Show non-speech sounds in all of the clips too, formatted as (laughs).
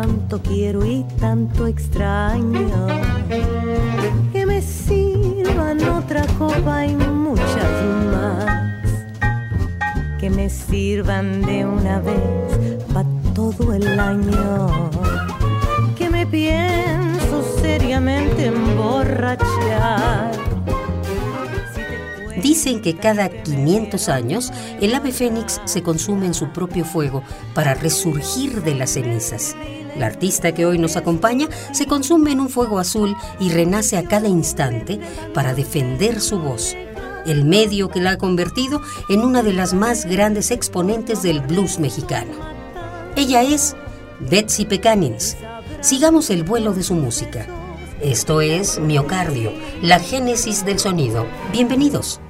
Tanto quiero y tanto extraño, que me sirvan otra copa y muchas más, que me sirvan de una vez para todo el año, que me pienso seriamente emborrachar. Dicen que cada 500 años el ave fénix se consume en su propio fuego para resurgir de las cenizas. La artista que hoy nos acompaña se consume en un fuego azul y renace a cada instante para defender su voz, el medio que la ha convertido en una de las más grandes exponentes del blues mexicano. Ella es Betsy Pecanins. Sigamos el vuelo de su música. Esto es Miocardio, la génesis del sonido. Bienvenidos.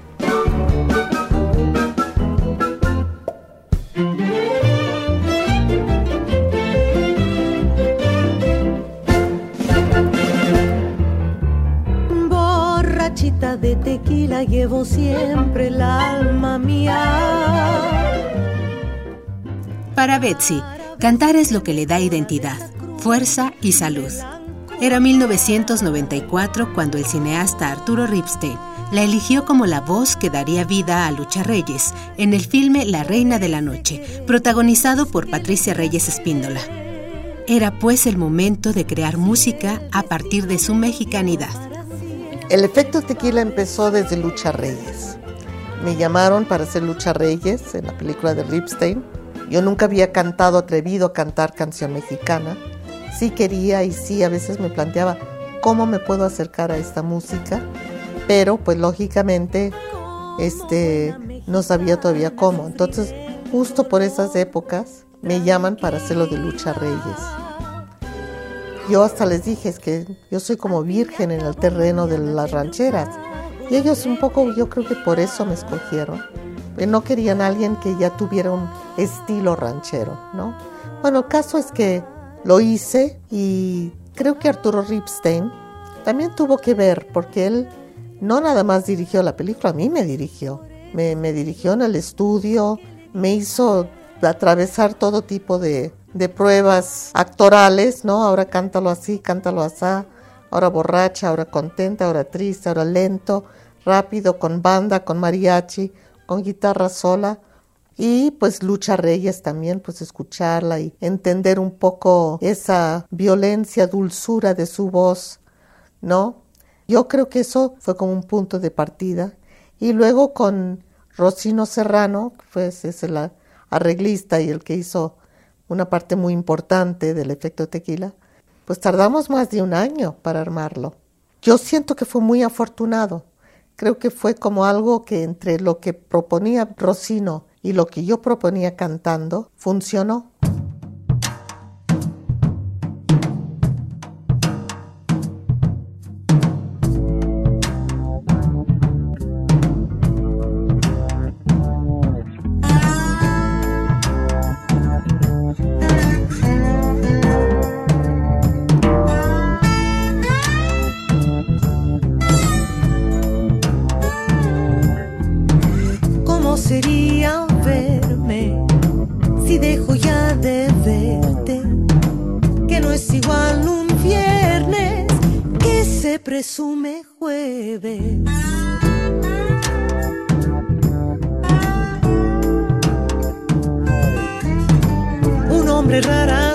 Siempre el alma mía. Para Betsy, cantar es lo que le da identidad, fuerza y salud. Era 1994 cuando el cineasta Arturo Ripstein la eligió como la voz que daría vida a Lucha Reyes en el filme La Reina de la Noche, protagonizado por Patricia Reyes Espíndola. Era pues el momento de crear música a partir de su mexicanidad. El efecto tequila empezó desde Lucha Reyes. Me llamaron para hacer Lucha Reyes en la película de Ripstein. Yo nunca había cantado, atrevido a cantar canción mexicana. Sí quería y sí a veces me planteaba cómo me puedo acercar a esta música, pero pues lógicamente este no sabía todavía cómo. Entonces, justo por esas épocas me llaman para hacerlo de Lucha Reyes. Yo hasta les dije es que yo soy como virgen en el terreno de las rancheras. Y ellos un poco, yo creo que por eso me escogieron. No querían alguien que ya tuviera un estilo ranchero, ¿no? Bueno, el caso es que lo hice y creo que Arturo Ripstein también tuvo que ver porque él no nada más dirigió la película, a mí me dirigió. Me, me dirigió en el estudio, me hizo atravesar todo tipo de, de pruebas actorales, ¿no? Ahora cántalo así, cántalo así, ahora borracha, ahora contenta, ahora triste, ahora lento, rápido, con banda, con mariachi, con guitarra sola. Y pues Lucha Reyes también, pues escucharla y entender un poco esa violencia, dulzura de su voz, ¿no? Yo creo que eso fue como un punto de partida. Y luego con Rocino Serrano, pues es el arreglista y el que hizo una parte muy importante del efecto tequila, pues tardamos más de un año para armarlo. Yo siento que fue muy afortunado. Creo que fue como algo que entre lo que proponía Rocino y lo que yo proponía cantando, funcionó. Un hombre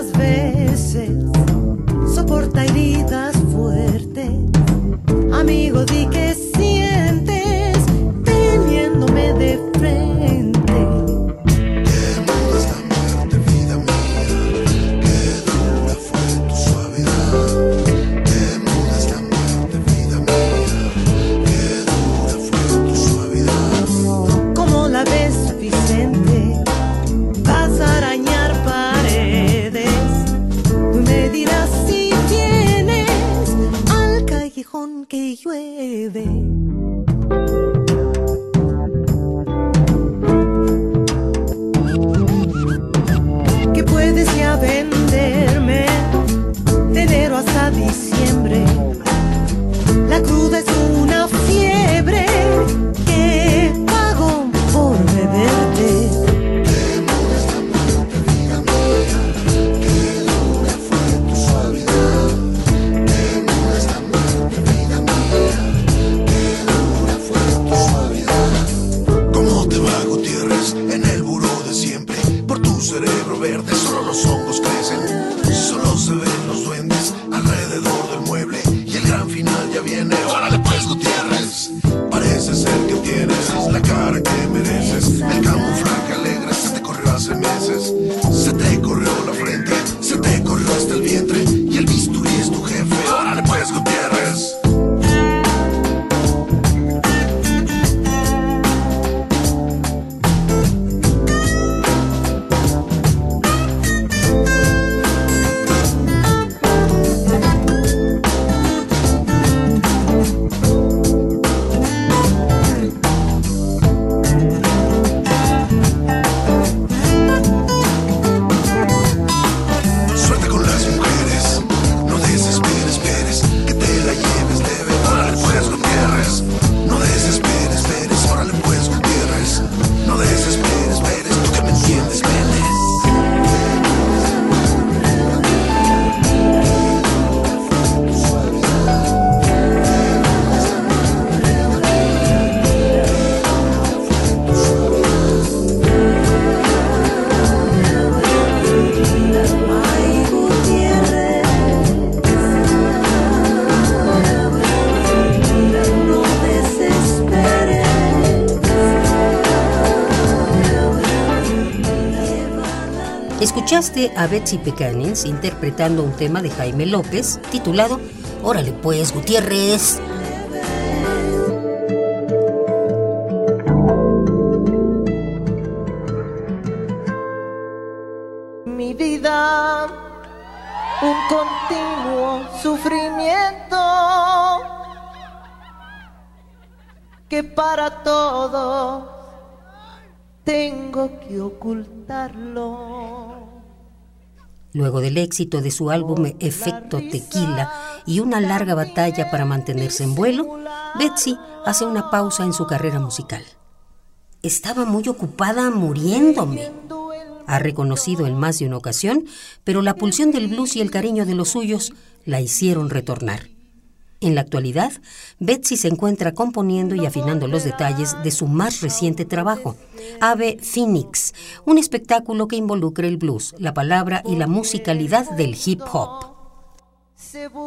ya viene. Órale, pues, Guti. Escuchaste a Betsy Pecanins interpretando un tema de Jaime López titulado Órale pues, Gutiérrez. Mi vida, un continuo sufrimiento que para todos tengo que ocultarlo. Luego del éxito de su álbum Efecto Tequila y una larga batalla para mantenerse en vuelo, Betsy hace una pausa en su carrera musical. Estaba muy ocupada muriéndome, ha reconocido en más de una ocasión, pero la pulsión del blues y el cariño de los suyos la hicieron retornar. En la actualidad, Betsy se encuentra componiendo y afinando los detalles de su más reciente trabajo, Ave Phoenix, un espectáculo que involucra el blues, la palabra y la musicalidad del hip hop.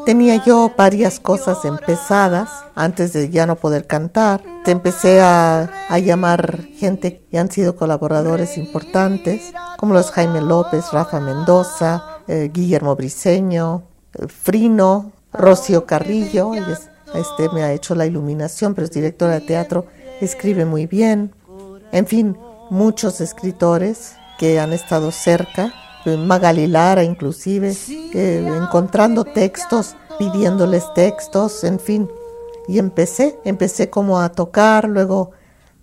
Tenía yo varias cosas empezadas antes de ya no poder cantar. Te empecé a, a llamar gente que han sido colaboradores importantes, como los Jaime López, Rafa Mendoza, eh, Guillermo Briseño, eh, Frino, Rocío Carrillo, ella es- este me ha hecho la iluminación, pero es directora de teatro, escribe muy bien. En fin, muchos escritores que han estado cerca, eh, Magali Lara inclusive, encontrando textos, pidiéndoles textos, en fin. Y empecé, empecé como a tocar, luego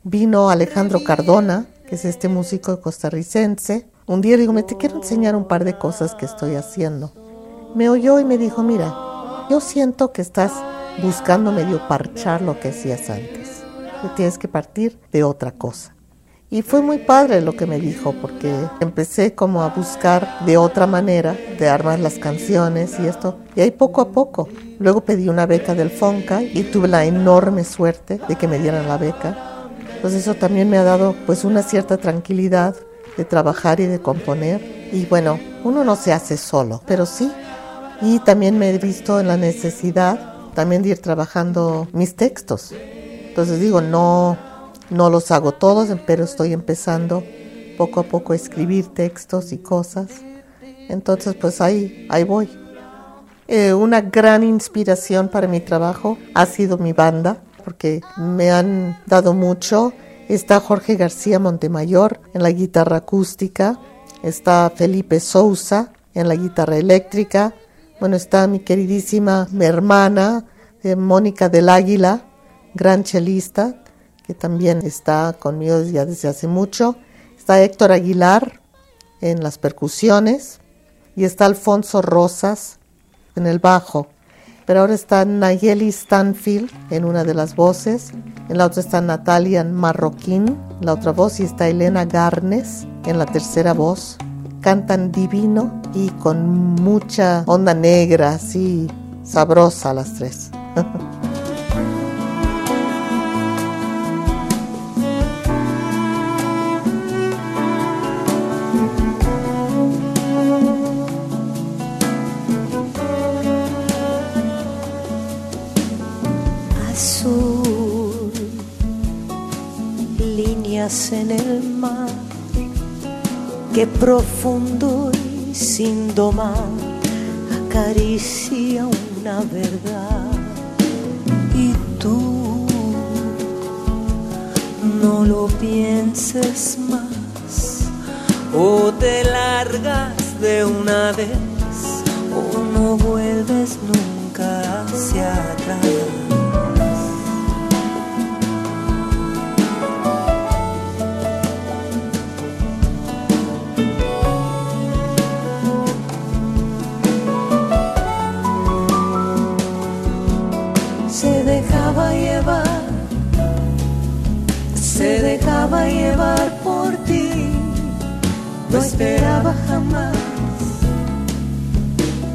vino Alejandro Cardona, que es este músico costarricense. Un día digo, me te quiero enseñar un par de cosas que estoy haciendo. Me oyó y me dijo, mira, yo siento que estás buscando medio parchar lo que hacías antes. Tienes que partir de otra cosa. Y fue muy padre lo que me dijo, porque empecé como a buscar de otra manera de armar las canciones y esto. Y ahí poco a poco. Luego pedí una beca del FONCA y tuve la enorme suerte de que me dieran la beca. Pues eso también me ha dado pues una cierta tranquilidad de trabajar y de componer. Y bueno, uno no se hace solo, pero sí. Y también me he visto en la necesidad también de ir trabajando mis textos. Entonces digo, no, no los hago todos, pero estoy empezando poco a poco a escribir textos y cosas. Entonces pues ahí, ahí voy. Eh, una gran inspiración para mi trabajo ha sido mi banda, porque me han dado mucho. Está Jorge García Montemayor en la guitarra acústica, está Felipe Sousa en la guitarra eléctrica, bueno, está mi queridísima hermana eh, Mónica del Águila, gran chelista, que también está conmigo ya desde hace mucho. Está Héctor Aguilar en las percusiones y está Alfonso Rosas en el bajo. Pero ahora está Nayeli Stanfield en una de las voces, en la otra está Natalia Marroquín, en la otra voz, y está Elena Garnes en la tercera voz. Cantan divino y con mucha onda negra, así sabrosa las tres. (laughs) en el mar, que profundo y sin domar acaricia una verdad. Y tú no lo pienses más, o te largas de una vez, o no vuelves nunca hacia llevar por ti, no esperaba jamás.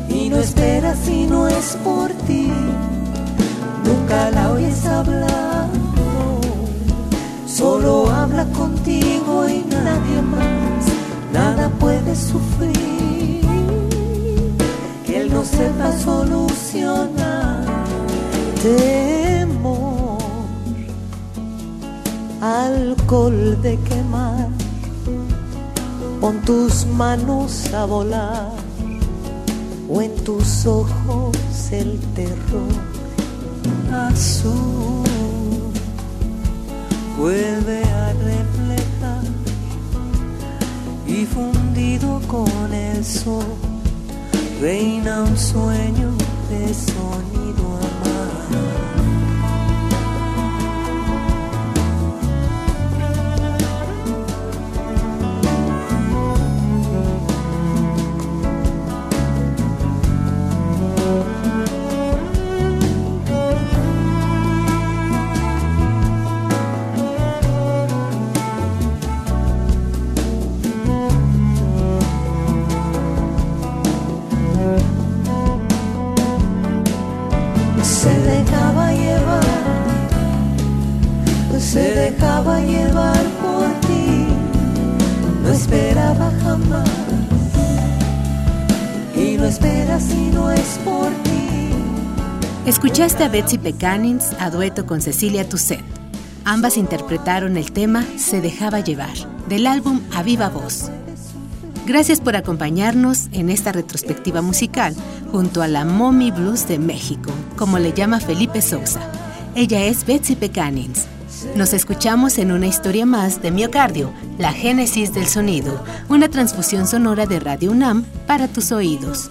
Y no espera si no es por ti, nunca la oyes hablar, solo habla contigo y nadie más, nada puede sufrir. Que él no sepa solucionar. Alcohol de quemar, pon tus manos a volar. O en tus ojos el terror azul. Vuelve a reflejar. Y fundido con el sol reina un sueño de sonido amado. Escuchaste a Betsy Pecanins a dueto con Cecilia Toussaint. Ambas interpretaron el tema Se dejaba llevar, del álbum A Viva Voz. Gracias por acompañarnos en esta retrospectiva musical junto a la Mommy Blues de México, como le llama Felipe Sousa. Ella es Betsy Pecanins. Nos escuchamos en una historia más de Miocardio, la génesis del sonido, una transfusión sonora de Radio UNAM para tus oídos.